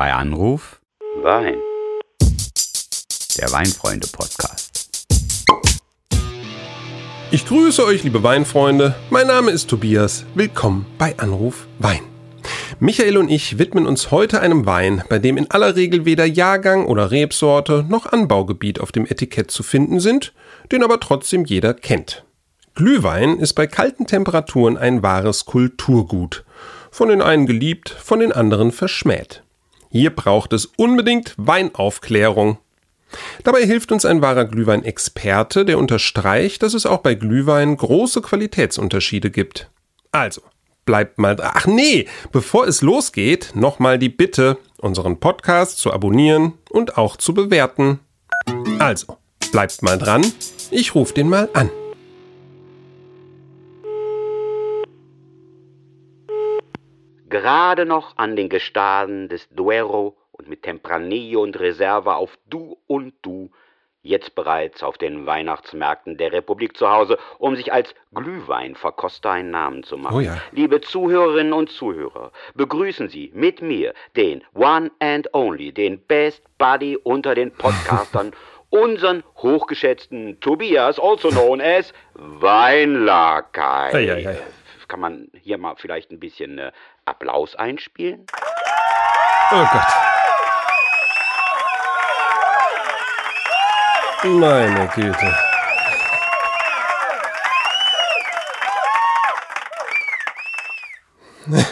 Bei Anruf Wein. Der Weinfreunde-Podcast. Ich grüße euch, liebe Weinfreunde. Mein Name ist Tobias. Willkommen bei Anruf Wein. Michael und ich widmen uns heute einem Wein, bei dem in aller Regel weder Jahrgang oder Rebsorte noch Anbaugebiet auf dem Etikett zu finden sind, den aber trotzdem jeder kennt. Glühwein ist bei kalten Temperaturen ein wahres Kulturgut. Von den einen geliebt, von den anderen verschmäht. Hier braucht es unbedingt Weinaufklärung. Dabei hilft uns ein wahrer Glühwein-Experte, der unterstreicht, dass es auch bei Glühwein große Qualitätsunterschiede gibt. Also, bleibt mal dran. Ach nee, bevor es losgeht, nochmal die Bitte, unseren Podcast zu abonnieren und auch zu bewerten. Also, bleibt mal dran, ich rufe den mal an. Gerade noch an den Gestaden des Duero und mit Tempranillo und Reserva auf Du und Du, jetzt bereits auf den Weihnachtsmärkten der Republik zu Hause, um sich als Glühweinverkoster einen Namen zu machen. Oh ja. Liebe Zuhörerinnen und Zuhörer, begrüßen Sie mit mir den One and Only, den Best Buddy unter den Podcastern, unseren hochgeschätzten Tobias, also known as Weinlakai. Ei, ei, ei. Kann man hier mal vielleicht ein bisschen äh, Applaus einspielen? Oh Gott. Meine Güte.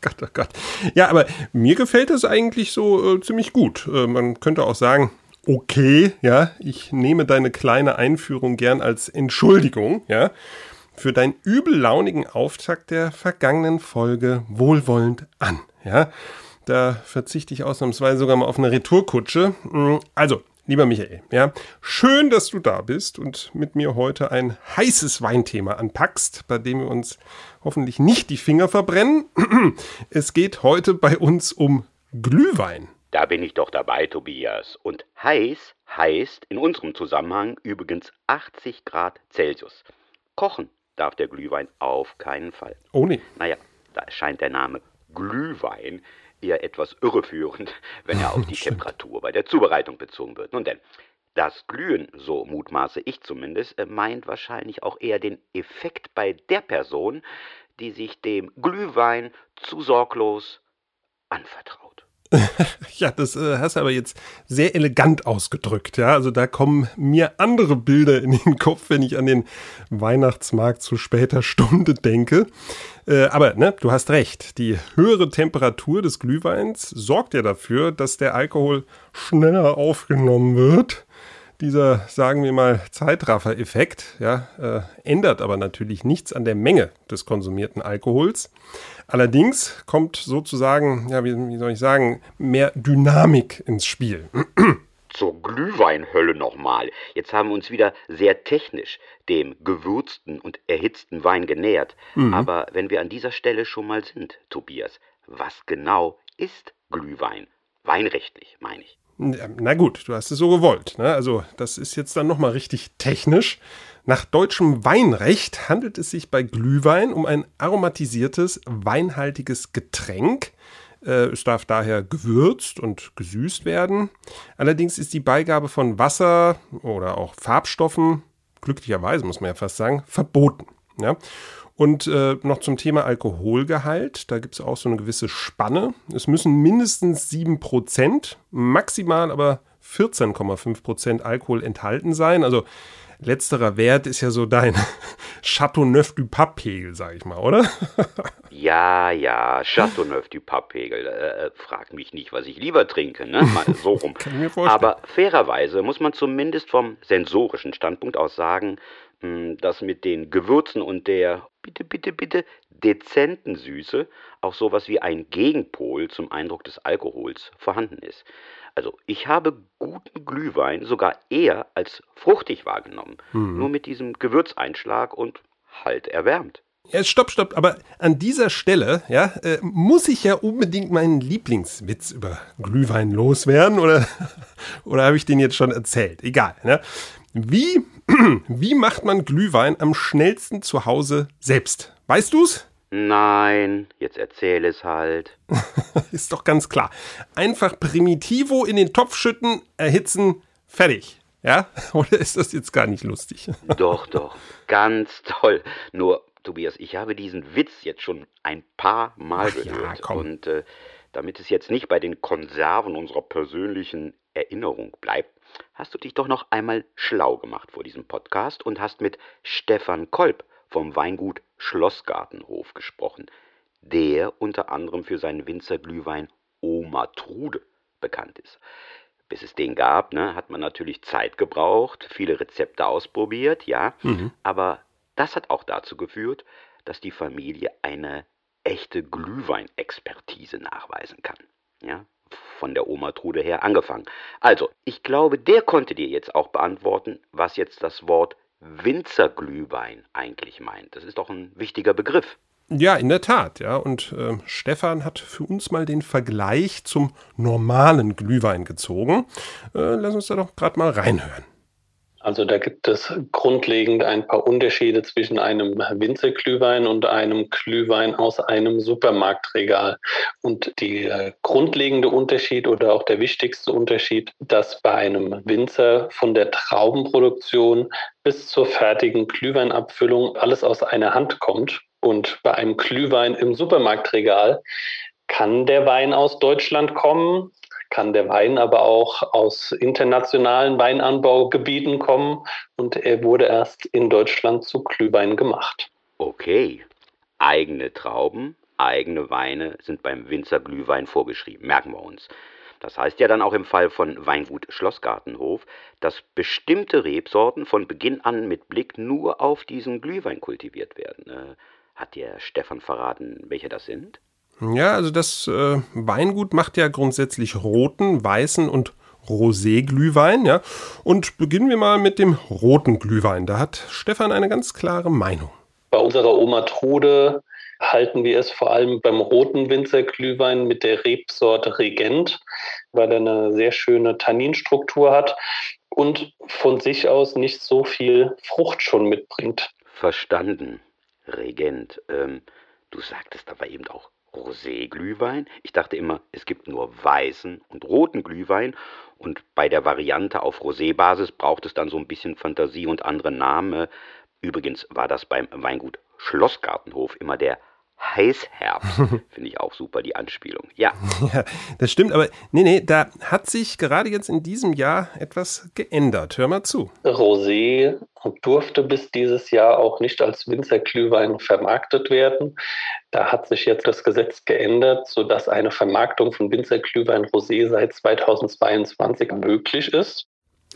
Gott, oh Gott. Ja, aber mir gefällt das eigentlich so äh, ziemlich gut. Äh, man könnte auch sagen, okay, ja, ich nehme deine kleine Einführung gern als Entschuldigung, ja, für deinen übellaunigen Auftakt der vergangenen Folge wohlwollend an, ja. Da verzichte ich ausnahmsweise sogar mal auf eine Retourkutsche. Mm, Also, lieber Michael, ja, schön, dass du da bist und mit mir heute ein heißes Weinthema anpackst, bei dem wir uns hoffentlich nicht die Finger verbrennen. Es geht heute bei uns um Glühwein. Da bin ich doch dabei, Tobias. Und heiß heißt in unserem Zusammenhang übrigens 80 Grad Celsius. Kochen darf der Glühwein auf keinen Fall. Oh nee. Naja, da erscheint der Name Glühwein eher etwas irreführend, wenn er auf die Temperatur bei der Zubereitung bezogen wird. Nun denn, das Glühen, so mutmaße ich zumindest, äh, meint wahrscheinlich auch eher den Effekt bei der Person, die sich dem Glühwein zu sorglos anvertraut. Ja, das äh, hast du aber jetzt sehr elegant ausgedrückt, ja. Also da kommen mir andere Bilder in den Kopf, wenn ich an den Weihnachtsmarkt zu später Stunde denke. Äh, aber ne, du hast recht. Die höhere Temperatur des Glühweins sorgt ja dafür, dass der Alkohol schneller aufgenommen wird. Dieser, sagen wir mal, Zeitraffer-Effekt, ja, äh, ändert aber natürlich nichts an der Menge des konsumierten Alkohols. Allerdings kommt sozusagen, ja, wie, wie soll ich sagen, mehr Dynamik ins Spiel. Zur Glühweinhölle nochmal. Jetzt haben wir uns wieder sehr technisch dem gewürzten und erhitzten Wein genähert. Aber wenn wir an dieser Stelle schon mal sind, Tobias, was genau ist Glühwein? Weinrechtlich, meine ich. Na gut, du hast es so gewollt. Ne? Also das ist jetzt dann nochmal richtig technisch. Nach deutschem Weinrecht handelt es sich bei Glühwein um ein aromatisiertes, weinhaltiges Getränk. Äh, Es darf daher gewürzt und gesüßt werden. Allerdings ist die Beigabe von Wasser oder auch Farbstoffen, glücklicherweise muss man ja fast sagen, verboten. Ja? Und äh, noch zum Thema Alkoholgehalt, da gibt es auch so eine gewisse Spanne. Es müssen mindestens 7%, maximal aber 14,5% Alkohol enthalten sein. Also letzterer Wert ist ja so dein Chateauneuf-du-Pape-Pegel, sag ich mal, oder? Ja, ja, Chateauneuf du Pappegel. Äh, frag mich nicht, was ich lieber trinke, ne? Mal so rum. Kann ich mir vorstellen. Aber fairerweise muss man zumindest vom sensorischen Standpunkt aus sagen, dass mit den Gewürzen und der, bitte, bitte, bitte, dezenten Süße auch sowas wie ein Gegenpol zum Eindruck des Alkohols vorhanden ist. Also ich habe guten Glühwein sogar eher als fruchtig wahrgenommen. Nur mit diesem Gewürzeinschlag und halt erwärmt. Ja, stopp, stopp, aber an dieser Stelle, ja, äh, muss ich ja unbedingt meinen Lieblingswitz über Glühwein loswerden oder, oder habe ich den jetzt schon erzählt? Egal, ne? Wie, wie macht man Glühwein am schnellsten zu Hause selbst? Weißt du's? Nein, jetzt erzähl es halt. Ist doch ganz klar. Einfach Primitivo in den Topf schütten, erhitzen, fertig. Ja? Oder ist das jetzt gar nicht lustig? Doch, doch. Ganz toll. Nur, Tobias, ich habe diesen Witz jetzt schon ein paar Mal Ach ja, gehört. komm. Und äh, damit es jetzt nicht bei den Konserven unserer persönlichen Erinnerung bleibt, hast du dich doch noch einmal schlau gemacht vor diesem Podcast und hast mit Stefan Kolb vom Weingut Schlossgartenhof gesprochen, der unter anderem für seinen Winzerglühwein Oma Trude bekannt ist. Bis es den gab, ne, hat man natürlich Zeit gebraucht, viele Rezepte ausprobiert, ja, aber das hat auch dazu geführt, dass die Familie eine echte Glühweinexpertise nachweisen kann. Ja, von der Oma Trude her angefangen. Also, ich glaube, der konnte dir jetzt auch beantworten, was jetzt das Wort Winzerglühwein eigentlich meint. Das ist doch ein wichtiger Begriff. Ja, in der Tat, ja. Und ähm, Stefan hat für uns mal den Vergleich zum normalen Glühwein gezogen. Äh, lass uns da doch gerade mal reinhören. Also da gibt es grundlegend ein paar Unterschiede zwischen einem Winzerglühwein und einem Glühwein aus einem Supermarktregal. Und der grundlegende Unterschied oder auch der wichtigste Unterschied, dass bei einem Winzer von der Traubenproduktion bis zur fertigen Glühweinabfüllung alles aus einer Hand kommt. Und bei einem Glühwein im Supermarktregal kann der Wein aus Deutschland kommen, kann der Wein aber auch aus internationalen Weinanbaugebieten kommen und er wurde erst in Deutschland zu Glühwein gemacht. Okay, eigene Trauben, eigene Weine sind beim Winzerglühwein vorgeschrieben, merken wir uns. Das heißt ja dann auch im Fall von Weingut Schlossgartenhof, dass bestimmte Rebsorten von Beginn an mit Blick nur auf diesen Glühwein kultiviert werden. Äh, hat dir Stefan verraten, welche das sind? Ja, also das äh, Weingut macht ja grundsätzlich roten, weißen und Rosé-Glühwein, ja. Und beginnen wir mal mit dem roten Glühwein. Da hat Stefan eine ganz klare Meinung. Bei unserer Oma Trude halten wir es vor allem beim roten Winzerglühwein mit der Rebsorte Regent, weil er eine sehr schöne Tanninstruktur hat und von sich aus nicht so viel Frucht schon mitbringt. Verstanden. Regent. Ähm, du sagtest aber eben auch Rosé-Glühwein. Ich dachte immer, es gibt nur weißen und roten Glühwein. Und bei der Variante auf Rosé-Basis braucht es dann so ein bisschen Fantasie und andere Namen. Übrigens war das beim Weingut Schlossgartenhof immer der Heißherbst. Finde ich auch super, die Anspielung. Ja, Ja, das stimmt, aber nee, nee, da hat sich gerade jetzt in diesem Jahr etwas geändert. Hör mal zu. Rosé durfte bis dieses Jahr auch nicht als Winzerglühwein vermarktet werden. Da hat sich jetzt das Gesetz geändert, sodass eine Vermarktung von Winzerglühwein Rosé seit 2022 möglich ist.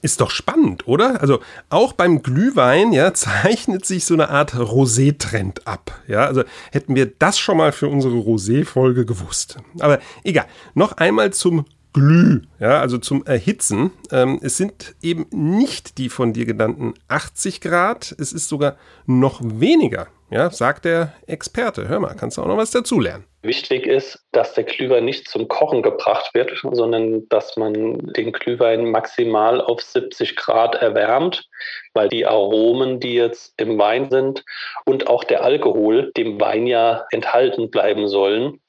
Ist doch spannend, oder? Also auch beim Glühwein, ja, zeichnet sich so eine Art Rosé-Trend ab. Ja, also hätten wir das schon mal für unsere Rosé-Folge gewusst. Aber egal. Noch einmal zum Glüh, ja, also zum Erhitzen. Ähm, es sind eben nicht die von dir genannten 80 Grad, es ist sogar noch weniger, ja, sagt der Experte. Hör mal, kannst du auch noch was dazulernen. Wichtig ist, dass der Glühwein nicht zum Kochen gebracht wird, sondern dass man den Glühwein maximal auf 70 Grad erwärmt, weil die Aromen, die jetzt im Wein sind und auch der Alkohol dem Wein ja enthalten bleiben sollen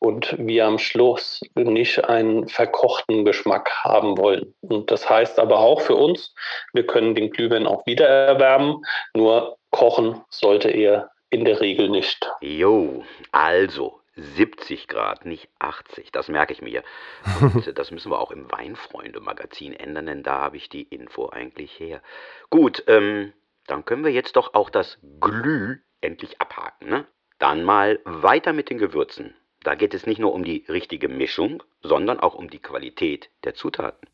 und wir am Schluss nicht einen verkochten Geschmack haben wollen. Und das heißt aber auch für uns, wir können den Glühwein auch wieder erwärmen, nur kochen sollte er in der Regel nicht. Jo, also 70 Grad, nicht 80, das merke ich mir. Und das müssen wir auch im Weinfreunde-Magazin ändern, denn da habe ich die Info eigentlich her. Gut, ähm, dann können wir jetzt doch auch das Glüh endlich abhaken, ne? Dann mal weiter mit den Gewürzen. Da geht es nicht nur um die richtige Mischung, sondern auch um die Qualität der Zutaten.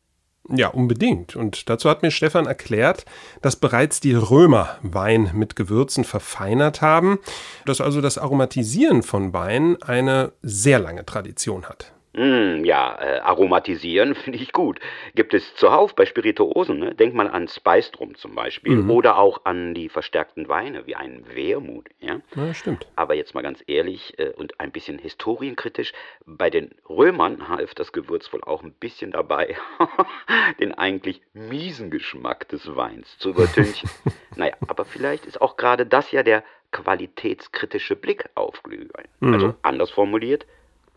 Ja, unbedingt. Und dazu hat mir Stefan erklärt, dass bereits die Römer Wein mit Gewürzen verfeinert haben, dass also das Aromatisieren von Wein eine sehr lange Tradition hat. Mm, ja, äh, aromatisieren finde ich gut. Gibt es zuhauf bei Spirituosen, ne? Denk mal an Spiced zum Beispiel Mhm. oder auch an die verstärkten Weine wie einen Wermut, ja? Ja, stimmt. Aber jetzt mal ganz ehrlich äh, und ein bisschen historienkritisch, bei den Römern half das Gewürz wohl auch ein bisschen dabei, den eigentlich miesen Geschmack des Weins zu übertünchen. naja, aber vielleicht ist auch gerade das ja der qualitätskritische Blick auf Glühwein. Mhm. Also anders formuliert,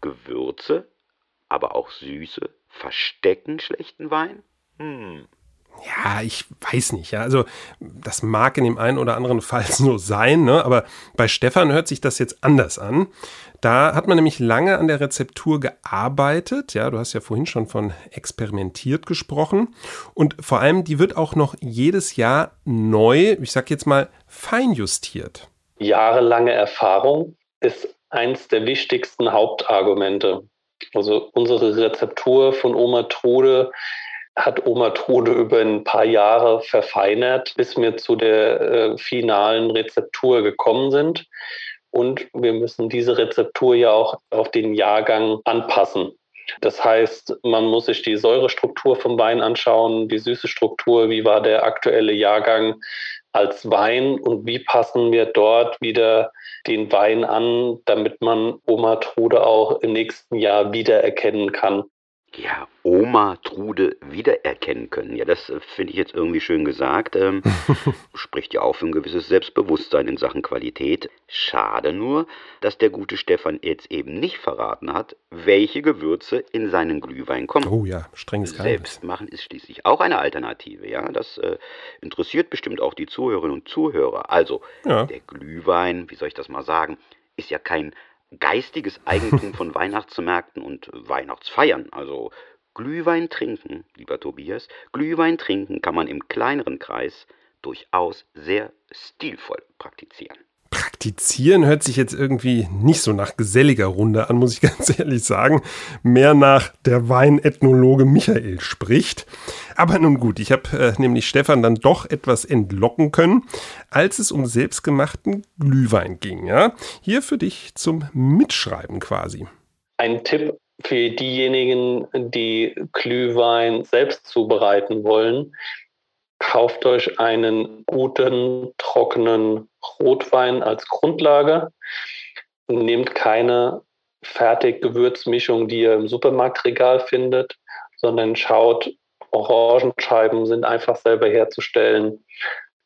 Gewürze, aber auch Süße verstecken schlechten Wein? Hm. Ja, ich weiß nicht. Ja, also das mag in dem einen oder anderen Fall so sein, ne? aber bei Stefan hört sich das jetzt anders an. Da hat man nämlich lange an der Rezeptur gearbeitet. Ja, du hast ja vorhin schon von experimentiert gesprochen. Und vor allem, die wird auch noch jedes Jahr neu, ich sag jetzt mal, feinjustiert. Jahrelange Erfahrung ist eins der wichtigsten Hauptargumente. Also unsere Rezeptur von Oma Trude hat Oma Trude über ein paar Jahre verfeinert, bis wir zu der äh, finalen Rezeptur gekommen sind. Und wir müssen diese Rezeptur ja auch auf den Jahrgang anpassen. Das heißt, man muss sich die Säurestruktur vom Wein anschauen, die süße Struktur, wie war der aktuelle Jahrgang als Wein und wie passen wir dort wieder den Wein an, damit man Oma Trude auch im nächsten Jahr wiedererkennen kann. Ja, Oma Trude wiedererkennen können. Ja, das äh, finde ich jetzt irgendwie schön gesagt. Ähm, spricht ja auch für ein gewisses Selbstbewusstsein in Sachen Qualität. Schade nur, dass der gute Stefan jetzt eben nicht verraten hat, welche Gewürze in seinen Glühwein kommen. Oh ja, strenges Geheimnis. Selbstmachen ist schließlich auch eine Alternative, ja. Das äh, interessiert bestimmt auch die Zuhörerinnen und Zuhörer. Also, Ja. der Glühwein, wie soll ich das mal sagen, ist ja kein geistiges Eigentum von Weihnachtsmärkten und Weihnachtsfeiern. Also Glühwein trinken, lieber Tobias, Glühwein trinken kann man im kleineren Kreis durchaus sehr stilvoll praktizieren. Praktizieren hört sich jetzt irgendwie nicht so nach geselliger Runde an, muss ich ganz ehrlich sagen. Mehr nach der Weinethnologe Michael spricht. Aber nun gut, ich habe äh, nämlich Stefan dann doch etwas entlocken können, als es um selbstgemachten Glühwein ging. Ja? Hier für dich zum Mitschreiben quasi. Ein Tipp für diejenigen, die Glühwein selbst zubereiten wollen. Kauft euch einen guten, trockenen Rotwein als Grundlage. Nehmt keine Fertiggewürzmischung, die ihr im Supermarktregal findet, sondern schaut, Orangenscheiben sind einfach selber herzustellen.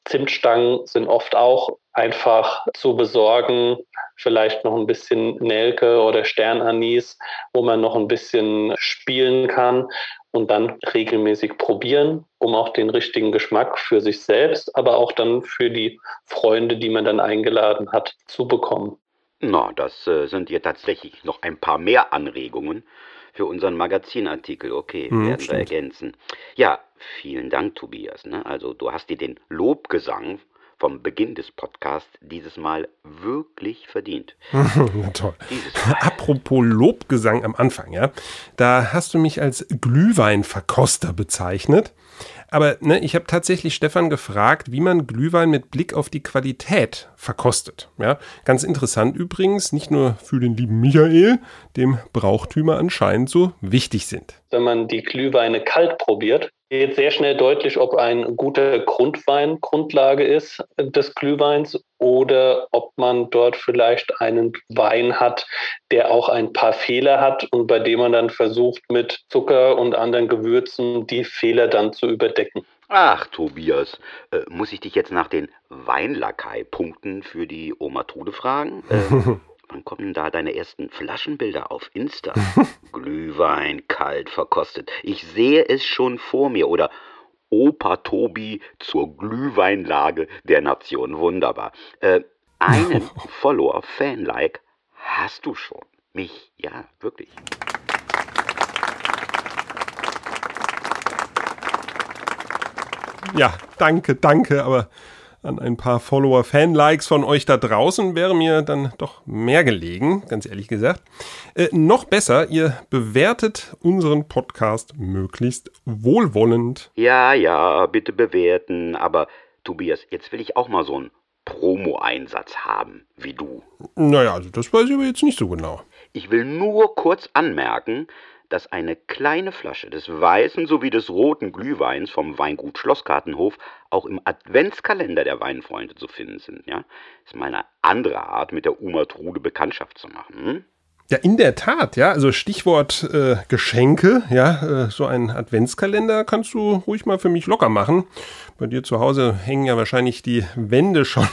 Zimtstangen sind oft auch einfach zu besorgen. Vielleicht noch ein bisschen Nelke oder Sternanis, wo man noch ein bisschen spielen kann und dann regelmäßig probieren, um auch den richtigen Geschmack für sich selbst, aber auch dann für die Freunde, die man dann eingeladen hat, zu bekommen. Na, das äh, sind hier tatsächlich noch ein paar mehr Anregungen für unseren Magazinartikel. Okay, Hm, werden wir stimmt. ergänzen. Ja, vielen Dank, Tobias. Ne? Also, du hast dir den Lobgesang vom Beginn des Podcasts dieses Mal wirklich verdient. Na toll. Apropos Lobgesang am Anfang, ja, da hast du mich als Glühweinverkoster bezeichnet. Aber ne, ich habe tatsächlich Stefan gefragt, wie man Glühwein mit Blick auf die Qualität verkostet. Ja, ganz interessant übrigens, nicht nur für den lieben Michael, dem Brauchtümer anscheinend so wichtig sind. wenn man die Glühweine kalt probiert, wird sehr schnell deutlich, ob ein guter Grundwein Grundlage ist des Glühweins oder ob man dort vielleicht einen Wein hat, der auch ein paar Fehler hat und bei dem man dann versucht, mit Zucker und anderen Gewürzen die Fehler dann zu überdecken. Ach, Tobias, äh, muss ich dich jetzt nach den Weinlakai-Punkten für die Oma Trude fragen? Äh, wann kommen da deine ersten Flaschenbilder auf Insta? Glühwein kalt verkostet. Ich sehe es schon vor mir. Oder Opa Tobi zur Glühweinlage der Nation. Wunderbar. Äh, einen Follower, Fan-like, hast du schon. Mich, ja, wirklich. Ja, danke, danke, aber an ein paar Follower-Fan-Likes von euch da draußen wäre mir dann doch mehr gelegen, ganz ehrlich gesagt. Äh, noch besser, ihr bewertet unseren Podcast möglichst wohlwollend. Ja, ja, bitte bewerten. Aber Tobias, jetzt will ich auch mal so einen Promo-Einsatz haben, wie du. Naja, also das weiß ich aber jetzt nicht so genau. Ich will nur kurz anmerken, dass eine kleine Flasche des weißen sowie des roten Glühweins vom Weingut Schlossgartenhof auch im Adventskalender der Weinfreunde zu finden sind. Ja? Ist mal eine andere Art, mit der Uma Trude Bekanntschaft zu machen. Hm? Ja, in der Tat, ja. Also Stichwort äh, Geschenke, ja, äh, so ein Adventskalender kannst du ruhig mal für mich locker machen. Bei dir zu Hause hängen ja wahrscheinlich die Wände schon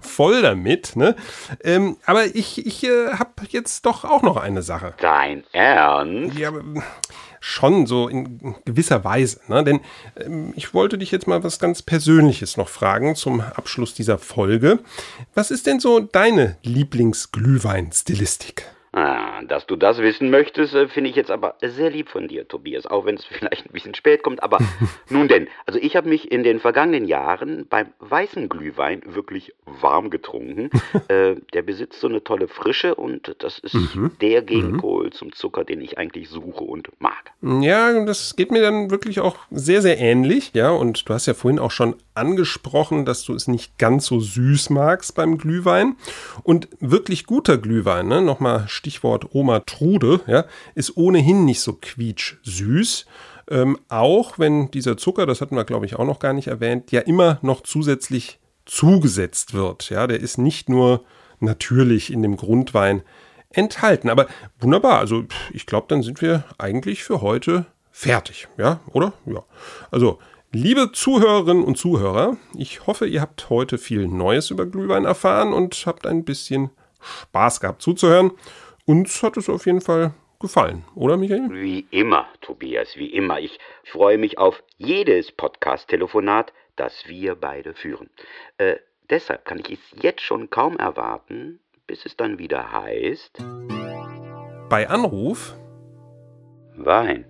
voll damit, ne? Ähm, aber ich, ich äh, habe jetzt doch auch noch eine Sache. Dein Ernst? Ja, schon so in gewisser Weise, ne? Denn ähm, ich wollte dich jetzt mal was ganz Persönliches noch fragen zum Abschluss dieser Folge. Was ist denn so deine Lieblingsglühwein-Stilistik? Ah, dass du das wissen möchtest, äh, finde ich jetzt aber sehr lieb von dir, Tobias, auch wenn es vielleicht ein bisschen spät kommt. Aber nun denn, also ich habe mich in den vergangenen Jahren beim weißen Glühwein wirklich warm getrunken. äh, der besitzt so eine tolle Frische und das ist mhm. der Gegenpol mhm. zum Zucker, den ich eigentlich suche und mag. Ja, das geht mir dann wirklich auch sehr, sehr ähnlich. Ja, und du hast ja vorhin auch schon angesprochen, dass du es nicht ganz so süß magst beim Glühwein. Und wirklich guter Glühwein, ne, nochmal Stichwort Oma Trude, ja, ist ohnehin nicht so quietsch-süß. Ähm, auch wenn dieser Zucker, das hatten wir glaube ich auch noch gar nicht erwähnt, ja immer noch zusätzlich zugesetzt wird. Ja, der ist nicht nur natürlich in dem Grundwein enthalten. Aber wunderbar, also ich glaube, dann sind wir eigentlich für heute fertig, ja, oder? Ja. Also, liebe Zuhörerinnen und Zuhörer, ich hoffe, ihr habt heute viel Neues über Glühwein erfahren und habt ein bisschen Spaß gehabt zuzuhören. Uns hat es auf jeden Fall gefallen, oder Michael? Wie immer, Tobias, wie immer. Ich freue mich auf jedes Podcast-Telefonat, das wir beide führen. Äh, deshalb kann ich es jetzt schon kaum erwarten, bis es dann wieder heißt. Bei Anruf Wein.